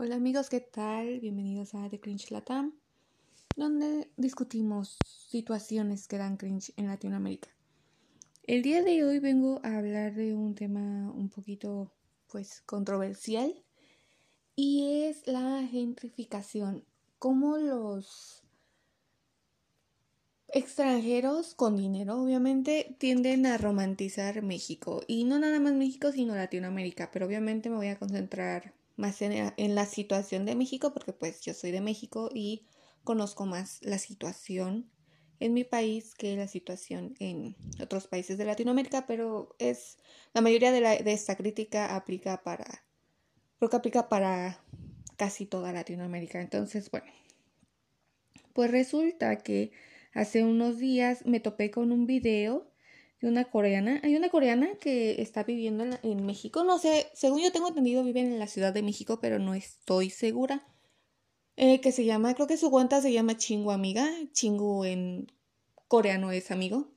Hola amigos, ¿qué tal? Bienvenidos a The Cringe Latam, donde discutimos situaciones que dan cringe en Latinoamérica. El día de hoy vengo a hablar de un tema un poquito, pues, controversial y es la gentrificación. Cómo los extranjeros con dinero, obviamente, tienden a romantizar México. Y no nada más México, sino Latinoamérica. Pero obviamente me voy a concentrar más en, la situación de México, porque pues yo soy de México y conozco más la situación en mi país que la situación en otros países de Latinoamérica, pero es la mayoría de, la, de esta crítica aplica para, creo que aplica para casi toda Latinoamérica. Entonces, bueno, pues resulta que hace unos días me topé con un video de una coreana. Hay una coreana que está viviendo en, México. No sé, según yo tengo entendido, viven en la Ciudad de México, pero no estoy segura. Eh, que se llama, creo que su cuenta se llama Chingu Amiga. Chingu en coreano es amigo.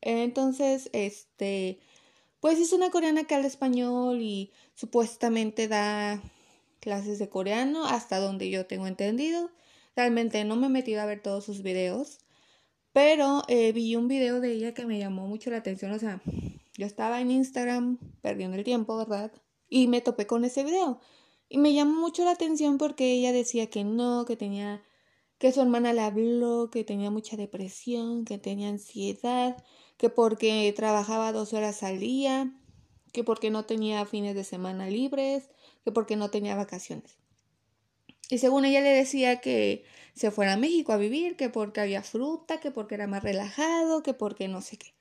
Entonces, este, pues es una coreana que habla español y supuestamente da clases de coreano, hasta donde yo tengo entendido. Realmente no me he metido a ver todos sus videos. Pero eh, vi un video de ella que me llamó mucho la atención. O sea, yo estaba en Instagram perdiendo el tiempo, ¿verdad? Y me topé con ese video. Y me llamó mucho la atención porque ella decía que no, que tenía, que su hermana le habló, que tenía mucha depresión, que tenía ansiedad, que porque trabajaba dos horas al día, que porque no tenía fines de semana libres, que porque no tenía vacaciones. Y según ella le decía que se fuera a México a vivir, que porque había fruta, que porque era más relajado, que porque no sé qué.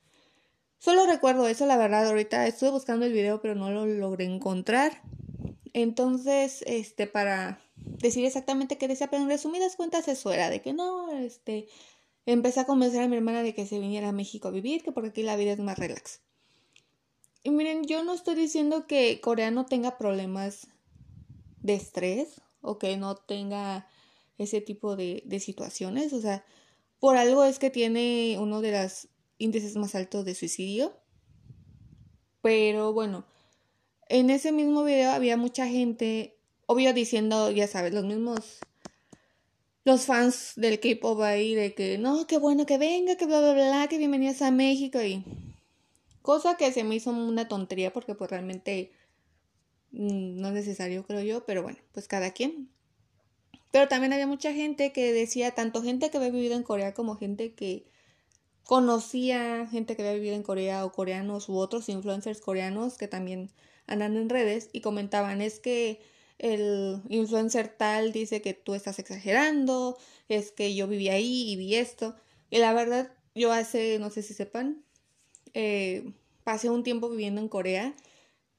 Solo recuerdo eso, la verdad, ahorita estuve buscando el video, pero no lo logré encontrar. Entonces, este, para decir exactamente qué decía, pero en resumidas cuentas eso era, de que no, este, empecé a convencer a mi hermana de que se viniera a México a vivir, que porque aquí la vida es más relax. Y miren, yo no estoy diciendo que Corea no tenga problemas de estrés o que no tenga ese tipo de, situaciones. O sea, por algo es que tiene uno de los índices más altos de suicidio. Pero bueno, en ese mismo video había mucha gente, obvio diciendo, ya sabes, los mismos, los fans del K-pop ahí, de que no, qué bueno que venga, que bla, bla, bla, que bienvenidas a México y cosa que se me hizo una tontería porque pues realmente no es necesario, creo yo, pero bueno, pues cada quien. Pero también había mucha gente que decía, tanto gente que había vivido en Corea como gente que conocía gente que había vivido en Corea o coreanos u otros influencers coreanos que también andan en redes y comentaban es que el influencer tal dice que tú estás exagerando, es que yo viví ahí y vi esto. Y la verdad, yo hace, no sé si sepan, eh, pasé un tiempo viviendo en Corea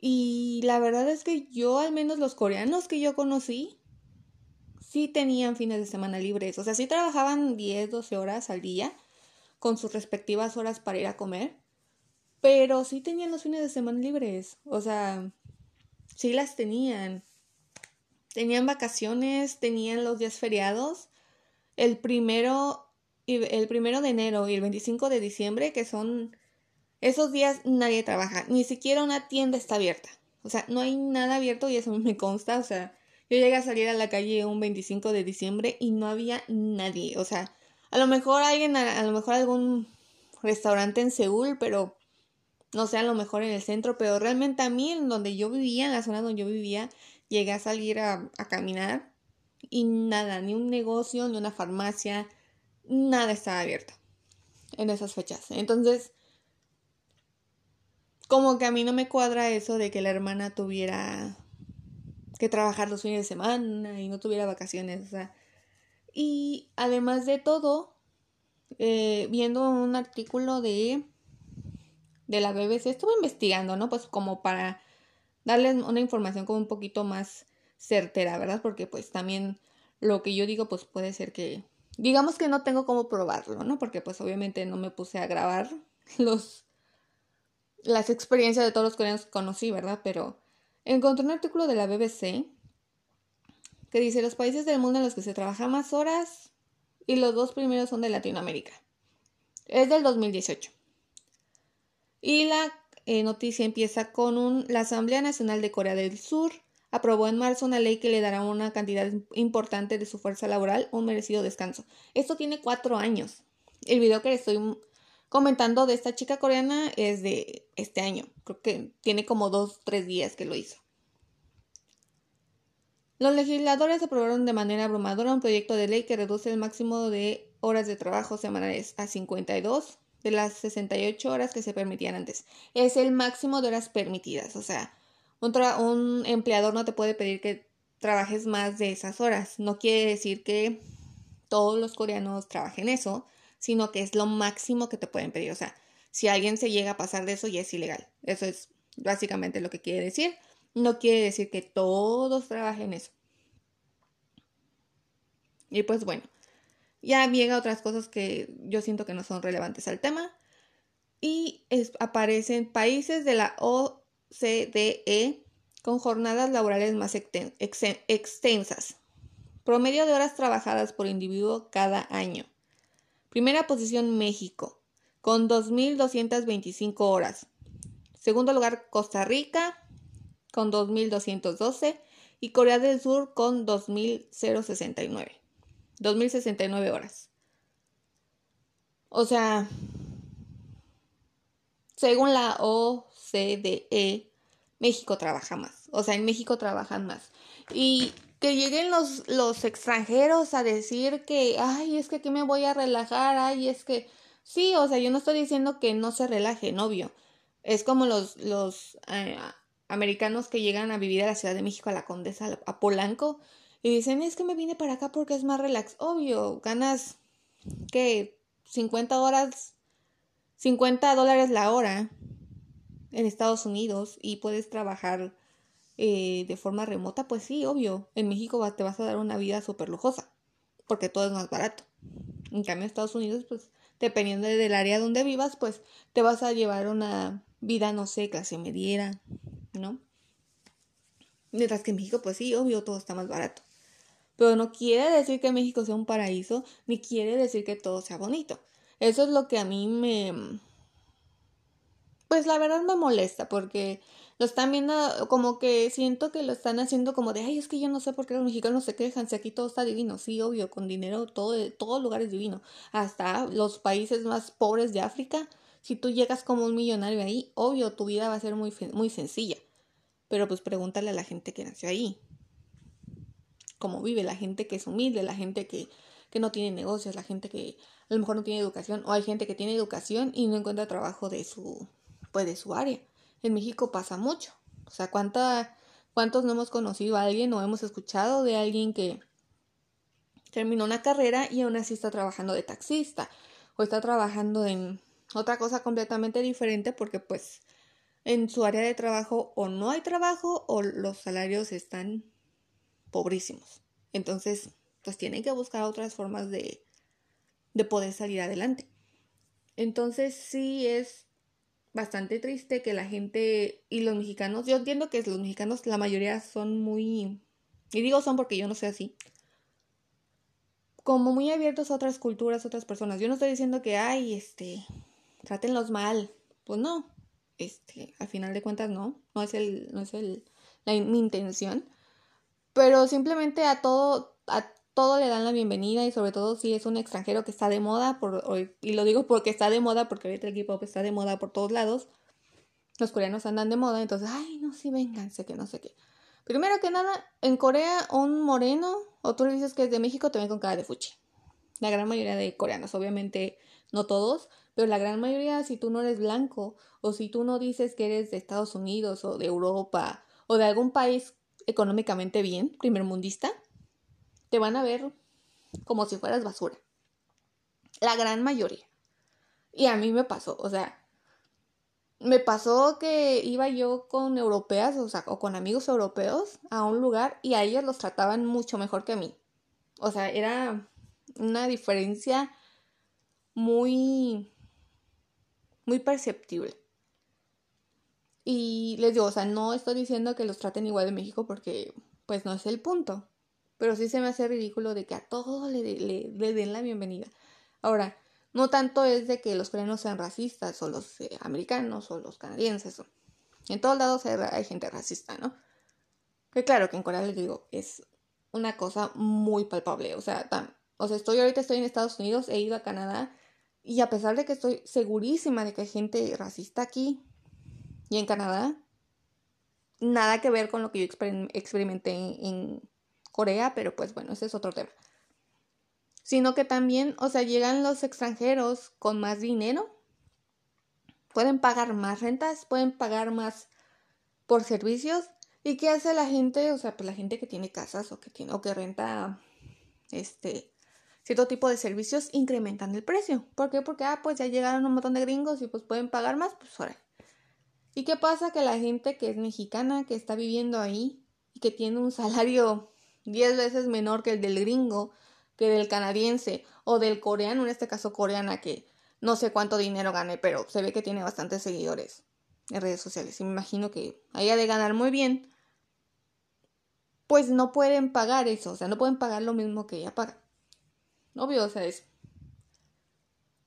y la verdad es que yo, al menos los coreanos que yo conocí, sí tenían fines de semana libres, o sea, sí trabajaban 10, 12 horas al día con sus respectivas horas para ir a comer, pero sí tenían los fines de semana libres, o sea, sí las tenían. Tenían vacaciones, tenían los días feriados. El primero, el primero de enero y el 25 de diciembre, que son esos días nadie trabaja, ni siquiera una tienda está abierta. O sea, no hay nada abierto y eso me consta, o sea, yo llegué a salir a la calle un 25 de diciembre y no había nadie. O sea, a lo mejor alguien, a, lo mejor algún restaurante en Seúl, pero no sé, a lo mejor en el centro, pero realmente a mí, en donde yo vivía, en la zona donde yo vivía, llegué a salir a, a caminar y nada, ni un negocio, ni una farmacia, nada estaba abierto en esas fechas. Entonces, como que a mí no me cuadra eso de que la hermana tuviera que trabajar los fines de semana y no tuviera vacaciones. O sea. Y además de todo, eh, viendo un artículo de, de la BBC, estuve investigando, ¿no? Pues como para darles una información como un poquito más certera, ¿verdad? Porque pues también lo que yo digo pues puede ser que, digamos que no tengo cómo probarlo, ¿no? Porque pues obviamente no me puse a grabar los, las experiencias de todos los coreanos que conocí, ¿verdad? Pero Encontré un artículo de la BBC que dice los países del mundo en los que se trabaja más horas y los dos primeros son de Latinoamérica. Es del 2018. Y la eh, noticia empieza con un, la Asamblea Nacional de Corea del Sur aprobó en marzo una ley que le dará una cantidad importante de su fuerza laboral un merecido descanso. Esto tiene cuatro años. El video que le estoy comentando de esta chica coreana es de este año. Creo que tiene como dos, tres días que lo hizo. Los legisladores aprobaron de manera abrumadora un proyecto de ley que reduce el máximo de horas de trabajo semanales a 52 de las 68 horas que se permitían antes. Es el máximo de horas permitidas. O sea, un, un empleador no te puede pedir que trabajes más de esas horas. No quiere decir que todos los coreanos trabajen eso, sino que es lo máximo que te pueden pedir. O sea, si alguien se llega a pasar de eso, ya es ilegal. Eso es básicamente lo que quiere decir. No quiere decir que todos trabajen eso. Y pues bueno, ya llega otras cosas que yo siento que no son relevantes al tema. Y aparecen países de la OCDE con jornadas laborales más extensas. Promedio de horas trabajadas por individuo cada año. Primera posición México, con 2.225 horas. Segundo lugar Costa Rica, con 2.212. Y Corea del Sur con 2.069. 2.069 horas. O sea, según la OCDE, México trabaja más. O sea, en México trabajan más. Y que lleguen los, los extranjeros a decir que, ay, es que aquí me voy a relajar, ay, es que, sí, o sea, yo no estoy diciendo que no se relaje, novio. Es como los, los eh, americanos que llegan a vivir a la Ciudad de México, a la Condesa, a Polanco, y dicen, es que me vine para acá porque es más relax. Obvio, ganas, ¿qué? 50 horas, 50 dólares la hora en Estados Unidos y puedes trabajar eh, de forma remota, pues sí, obvio, en México te vas a dar una vida súper lujosa, porque todo es más barato. En cambio, en Estados Unidos, pues dependiendo del área donde vivas, pues te vas a llevar una vida, no sé, clase mediera, ¿no? Mientras que en México, pues sí, obvio, todo está más barato. Pero no quiere decir que México sea un paraíso, ni quiere decir que todo sea bonito. Eso es lo que a mí me... Pues la verdad me molesta, porque lo están viendo como que siento que lo están haciendo como de, ay, es que yo no sé por qué los mexicanos se quejan, si aquí todo está divino, sí, obvio, con dinero todo, lugar es divino, hasta los países más pobres de África, si tú llegas como un millonario ahí, obvio, tu vida va a ser muy, muy sencilla, pero pues pregúntale a la gente que nació ahí, cómo vive, la gente que es humilde, la gente que, que no tiene negocios, la gente que a lo mejor no tiene educación, o hay gente que tiene educación y no encuentra trabajo de su, pues de su área. En México pasa mucho. O sea, ¿cuánta, ¿cuántos no hemos conocido a alguien o hemos escuchado de alguien que terminó una carrera y aún así está trabajando de taxista o está trabajando en otra cosa completamente diferente porque pues en su área de trabajo o no hay trabajo o los salarios están pobrísimos. Entonces, pues tienen que buscar otras formas de, de poder salir adelante. Entonces, sí es bastante triste que la gente y los mexicanos, yo entiendo que los mexicanos la mayoría son muy, y digo son porque yo no soy así, como muy abiertos a otras culturas, otras personas. Yo no estoy diciendo que, ay, este, trátenlos mal. Pues no, este, al final de cuentas no, no es el, no es el, la, mi intención. Pero simplemente a todo, a todo le dan la bienvenida y sobre todo si es un extranjero que está de moda, por, y lo digo porque está de moda, porque ahorita el K-pop está de moda por todos lados, los coreanos andan de moda, entonces, ay, no, sí, vénganse, que no sé qué. Primero que nada, en Corea un moreno, o tú le dices que es de México, te ven con cara de fuchi. La gran mayoría de coreanos, obviamente no todos, pero la gran mayoría, si tú no eres blanco, o si tú no dices que eres de Estados Unidos, o de Europa, o de algún país económicamente bien, primer mundista, te van a ver como si fueras basura. La gran mayoría. Y a mí me pasó, o sea, me pasó que iba yo con europeas, o sea, o con amigos europeos a un lugar y a ellos los trataban mucho mejor que a mí. O sea, era una diferencia muy, muy perceptible. Y les digo, o sea, no estoy diciendo que los traten igual de México porque pues no es el punto. Pero sí se me hace ridículo de que a todos le, den la bienvenida. Ahora, no tanto es de que los coreanos sean racistas o los eh, americanos o los canadienses. en todos lados hay, gente racista, ¿no? Que claro que en Corea les digo, es una cosa muy palpable. O sea, o sea, estoy ahorita estoy en Estados Unidos, he ido a Canadá y a pesar de que estoy segurísima de que hay gente racista aquí y en Canadá, nada que ver con lo que yo experimenté en Corea, pero pues bueno, ese es otro tema. Sino que también, o sea, llegan los extranjeros con más dinero, pueden pagar más rentas, pueden pagar más por servicios. ¿Y qué hace la gente? O sea, pues la gente que tiene casas o que tiene o que renta este cierto tipo de servicios incrementan el precio. ¿Por qué? Porque ah, pues ya llegaron un montón de gringos y pues pueden pagar más, pues ahora. ¿Y qué pasa? Que la gente que es mexicana, que está viviendo ahí y que tiene un salario 10 veces menor que el del gringo, que del canadiense o del coreano, en este caso coreana, que no sé cuánto dinero gane, pero se ve que tiene bastantes seguidores en redes sociales. Y me imagino que haya de ganar muy bien. Pues no pueden pagar eso, o sea, no pueden pagar lo mismo que ella paga. Obvio, o sea, es.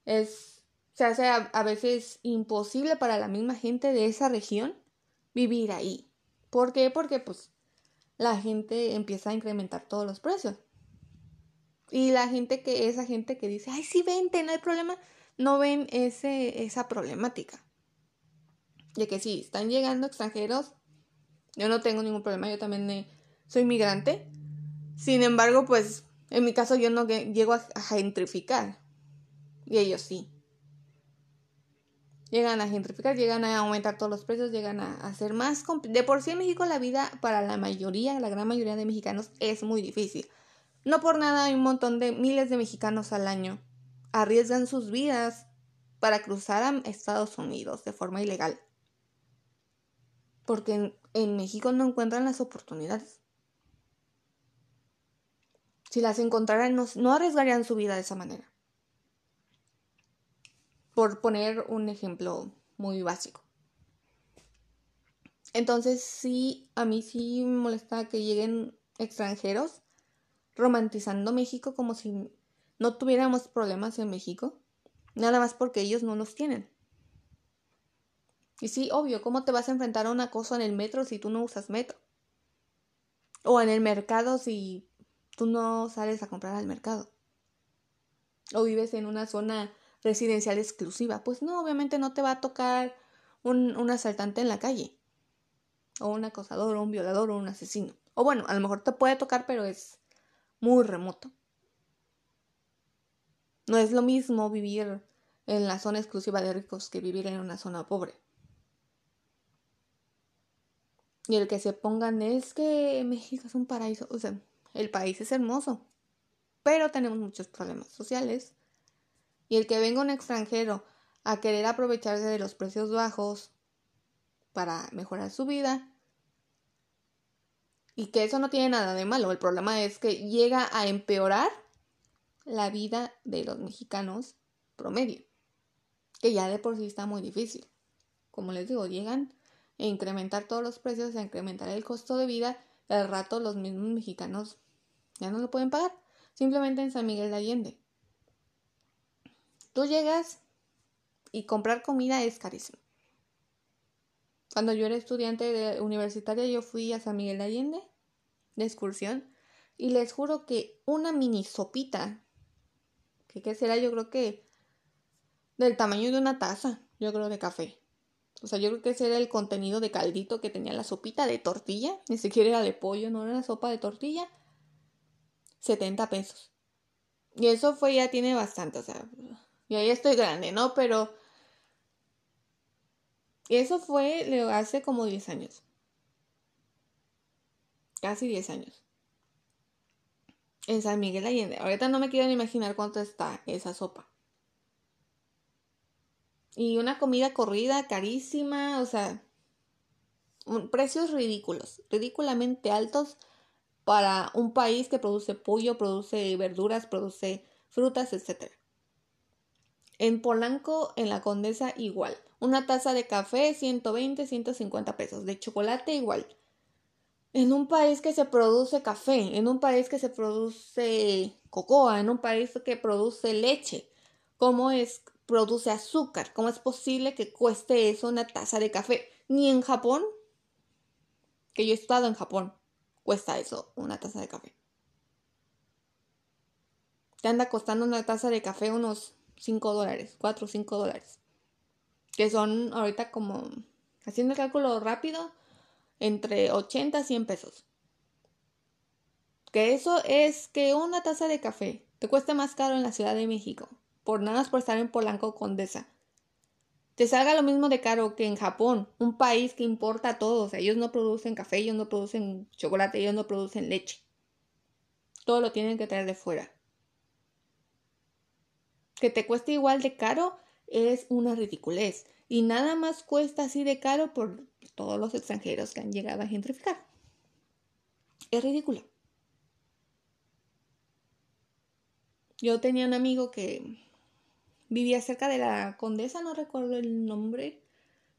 Es. Se hace a veces imposible para la misma gente de esa región vivir ahí. ¿Por qué? Porque pues la gente empieza a incrementar todos los precios. Y la gente que, esa gente que dice, ay, sí, vente, no hay problema, no ven ese, esa problemática. De que sí, están llegando extranjeros, yo no tengo ningún problema, yo también soy migrante. Sin embargo, pues en mi caso yo no llego a gentrificar. Y ellos sí llegan a gentrificar, llegan a aumentar todos los precios, llegan a hacer más... De por sí en México la vida para la mayoría, la gran mayoría de mexicanos es muy difícil. No por nada hay un montón de miles de mexicanos al año arriesgan sus vidas para cruzar a Estados Unidos de forma ilegal. Porque en, México no encuentran las oportunidades. Si las encontraran, no arriesgarían su vida de esa manera por poner un ejemplo muy básico. Entonces sí, a mí sí me molesta que lleguen extranjeros romantizando México como si no tuviéramos problemas en México, nada más porque ellos no los tienen. Y sí, obvio, ¿cómo te vas a enfrentar a una cosa en el metro si tú no usas metro? O en el mercado si tú no sales a comprar al mercado. O vives en una zona residencial exclusiva. Pues no, obviamente no te va a tocar un, asaltante en la calle. O un acosador, o un violador, o un asesino. O bueno, a lo mejor te puede tocar, pero es muy remoto. No es lo mismo vivir en la zona exclusiva de ricos que vivir en una zona pobre. Y el que se pongan es que México es un paraíso. O sea, el país es hermoso. Pero tenemos muchos problemas sociales, y el que venga un extranjero a querer aprovecharse de los precios bajos para mejorar su vida, y que eso no tiene nada de malo, el problema es que llega a empeorar la vida de los mexicanos promedio, que ya de por sí está muy difícil. Como les digo, llegan a incrementar todos los precios, a incrementar el costo de vida, y al rato los mismos mexicanos ya no lo pueden pagar. Simplemente en San Miguel de Allende. Tú llegas y comprar comida es carísimo. Cuando yo era estudiante universitaria, yo fui a San Miguel de Allende de excursión y les juro que una mini sopita, que qué será, yo creo que del tamaño de una taza, yo creo de café. O sea, yo creo que ese era el contenido de caldito que tenía la sopita de tortilla, ni siquiera era de pollo, no era la sopa de tortilla. 70 pesos. Y eso fue ya tiene bastante, o sea, y ahí estoy grande, ¿no? Pero eso fue hace como 10 años. Casi 10 años. En San Miguel Allende. Ahorita no me quiero ni imaginar cuánto está esa sopa. Y una comida corrida, carísima, o sea, precios ridículos, ridículamente altos para un país que produce pollo, produce verduras, produce frutas, etc. En Polanco, en la Condesa, igual. Una taza de café, 120, 150 pesos. De chocolate, igual. En un país que se produce café, en un país que se produce cocoa, en un país que produce leche, ¿cómo es? Produce azúcar. ¿Cómo es posible que cueste eso una taza de café? Ni en Japón, que yo he estado en Japón. cuesta eso, una taza de café. Te anda costando una taza de café unos 5 dólares, 4 o 5 dólares. Que son ahorita como, haciendo el cálculo rápido, entre 80 a 100 pesos. Que eso es que una taza de café te cuesta más caro en la Ciudad de México, por nada más por estar en Polanco Condesa. Te salga lo mismo de caro que en Japón, un país que importa todo. O sea, ellos no producen café, ellos no producen chocolate, ellos no producen leche. Todo lo tienen que traer de fuera. Que te cueste igual de caro es una ridiculez. Y nada más cuesta así de caro por todos los extranjeros que han llegado a gentrificar. Es ridículo. Yo tenía un amigo que vivía cerca de la Condesa, no recuerdo el nombre.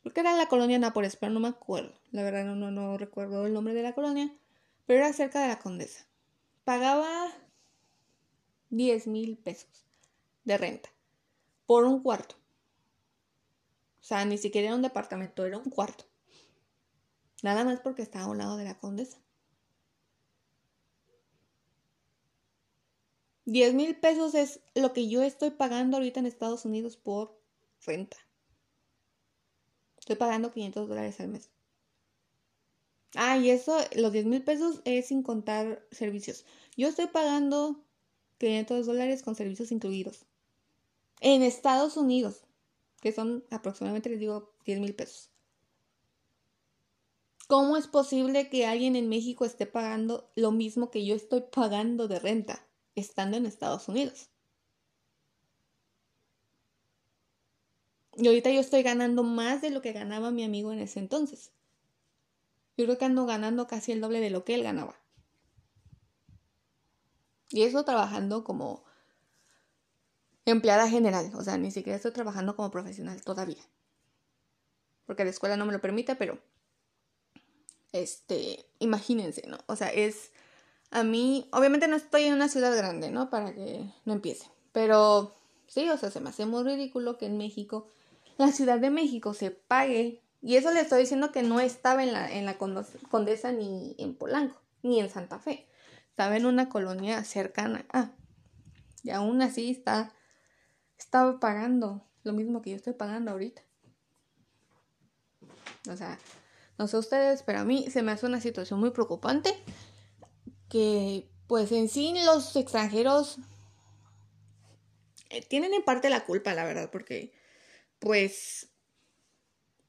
Creo que era la colonia Nápoles, pero no me acuerdo. La verdad no, no, no recuerdo el nombre de la colonia, pero era cerca de la Condesa. Pagaba 10 mil pesos de renta por un cuarto. O sea, ni siquiera era un departamento, era un cuarto. Nada más porque estaba a un lado de la condesa. 10 mil pesos es lo que yo estoy pagando ahorita en Estados Unidos por renta. Estoy pagando 500 dólares al mes. Ah, y eso, los 10 mil pesos es sin contar servicios. Yo estoy pagando 500 dólares con servicios incluidos. En Estados Unidos, que son aproximadamente, les digo, 10 mil pesos. ¿Cómo es posible que alguien en México esté pagando lo mismo que yo estoy pagando de renta, estando en Estados Unidos? Y ahorita yo estoy ganando más de lo que ganaba mi amigo en ese entonces. Yo creo que ando ganando casi el doble de lo que él ganaba. Y eso trabajando como empleada general, o sea, ni siquiera estoy trabajando como profesional todavía. Porque la escuela no me lo permite, pero este, imagínense, ¿no? O sea, es a mí, obviamente no estoy en una ciudad grande, ¿no? Para que no empiece, pero sí, o sea, se me hace muy ridículo que en México, la Ciudad de México se pague, y eso le estoy diciendo que no estaba en la, en la Condesa ni en Polanco, ni en Santa Fe, estaba en una colonia cercana Ah, y aún así está estaba pagando lo mismo que yo estoy pagando ahorita. O sea, no sé ustedes, pero a mí se me hace una situación muy preocupante que pues en sí los extranjeros eh, tienen en parte la culpa, la verdad, porque pues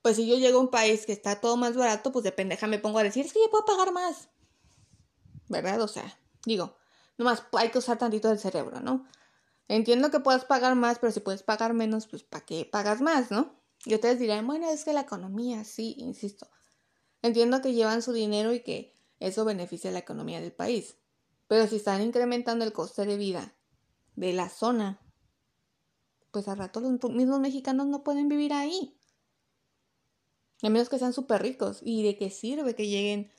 pues si yo llego a un país que está todo más barato, pues de pendeja me pongo a decir, es que yo puedo pagar más. ¿Verdad? O sea, digo, nomás hay que usar tantito del cerebro, ¿no? Entiendo que puedas pagar más, pero si puedes pagar menos, pues ¿para qué pagas más, no? Y ustedes dirán, bueno, es que la economía, sí, insisto. Entiendo que llevan su dinero y que eso beneficia a la economía del país. Pero si están incrementando el coste de vida de la zona, pues a rato los mismos mexicanos no pueden vivir ahí. A menos que sean súper ricos. ¿Y de qué sirve que lleguen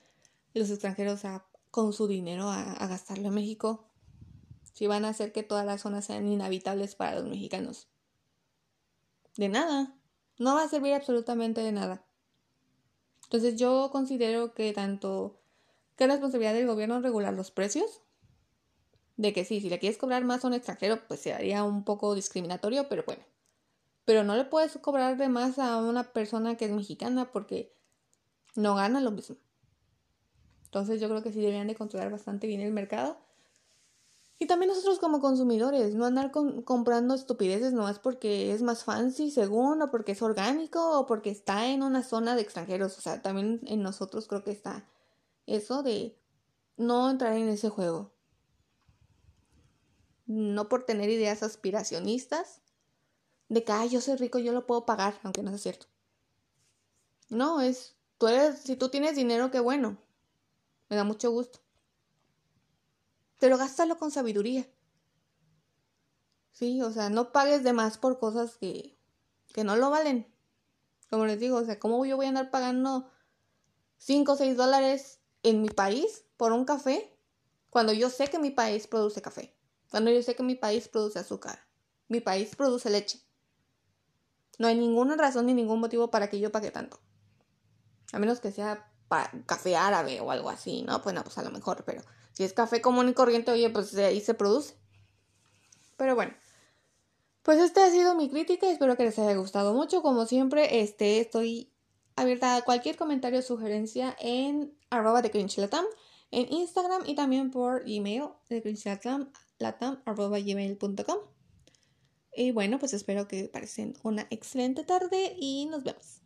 los extranjeros a, con su dinero a, a gastarlo en México si van a hacer que todas las zonas sean inhabitables para los mexicanos. De nada. No va a servir absolutamente de nada. Entonces yo considero que tanto que es responsabilidad del gobierno regular los precios, de que sí, si le quieres cobrar más a un extranjero, pues se haría un poco discriminatorio, pero bueno. Pero no le puedes cobrar de más a una persona que es mexicana porque no gana lo mismo. Entonces yo creo que sí deberían de controlar bastante bien el mercado y también nosotros como consumidores, no andar comprando estupideces nomás porque es más fancy, según, o porque es orgánico, o porque está en una zona de extranjeros. O sea, también en nosotros creo que está eso de no entrar en ese juego. No por tener ideas aspiracionistas de que, ay, yo soy rico, yo lo puedo pagar, aunque no sea cierto. No, es, tú eres, si tú tienes dinero, qué bueno. Me da mucho gusto pero gástalo con sabiduría. Sí, o sea, no pagues de más por cosas que, que no lo valen. Como les digo, o sea, ¿cómo yo voy a andar pagando 5 o 6 dólares en mi país por un café cuando yo sé que mi país produce café? Cuando yo sé que mi país produce azúcar. Mi país produce leche. No hay ninguna razón ni ningún motivo para que yo pague tanto. A menos que sea café árabe o algo así, ¿no? Pues no, pues a lo mejor, pero si es café común y corriente, oye, pues de ahí se produce. Pero bueno, pues esta ha sido mi crítica, espero que les haya gustado mucho. Como siempre, este, estoy abierta a cualquier comentario o sugerencia en arroba de cringe.latam, en Instagram y también por email de cringe.latam, arroba gmail.com. Y bueno, pues espero que pasen una excelente tarde y nos vemos.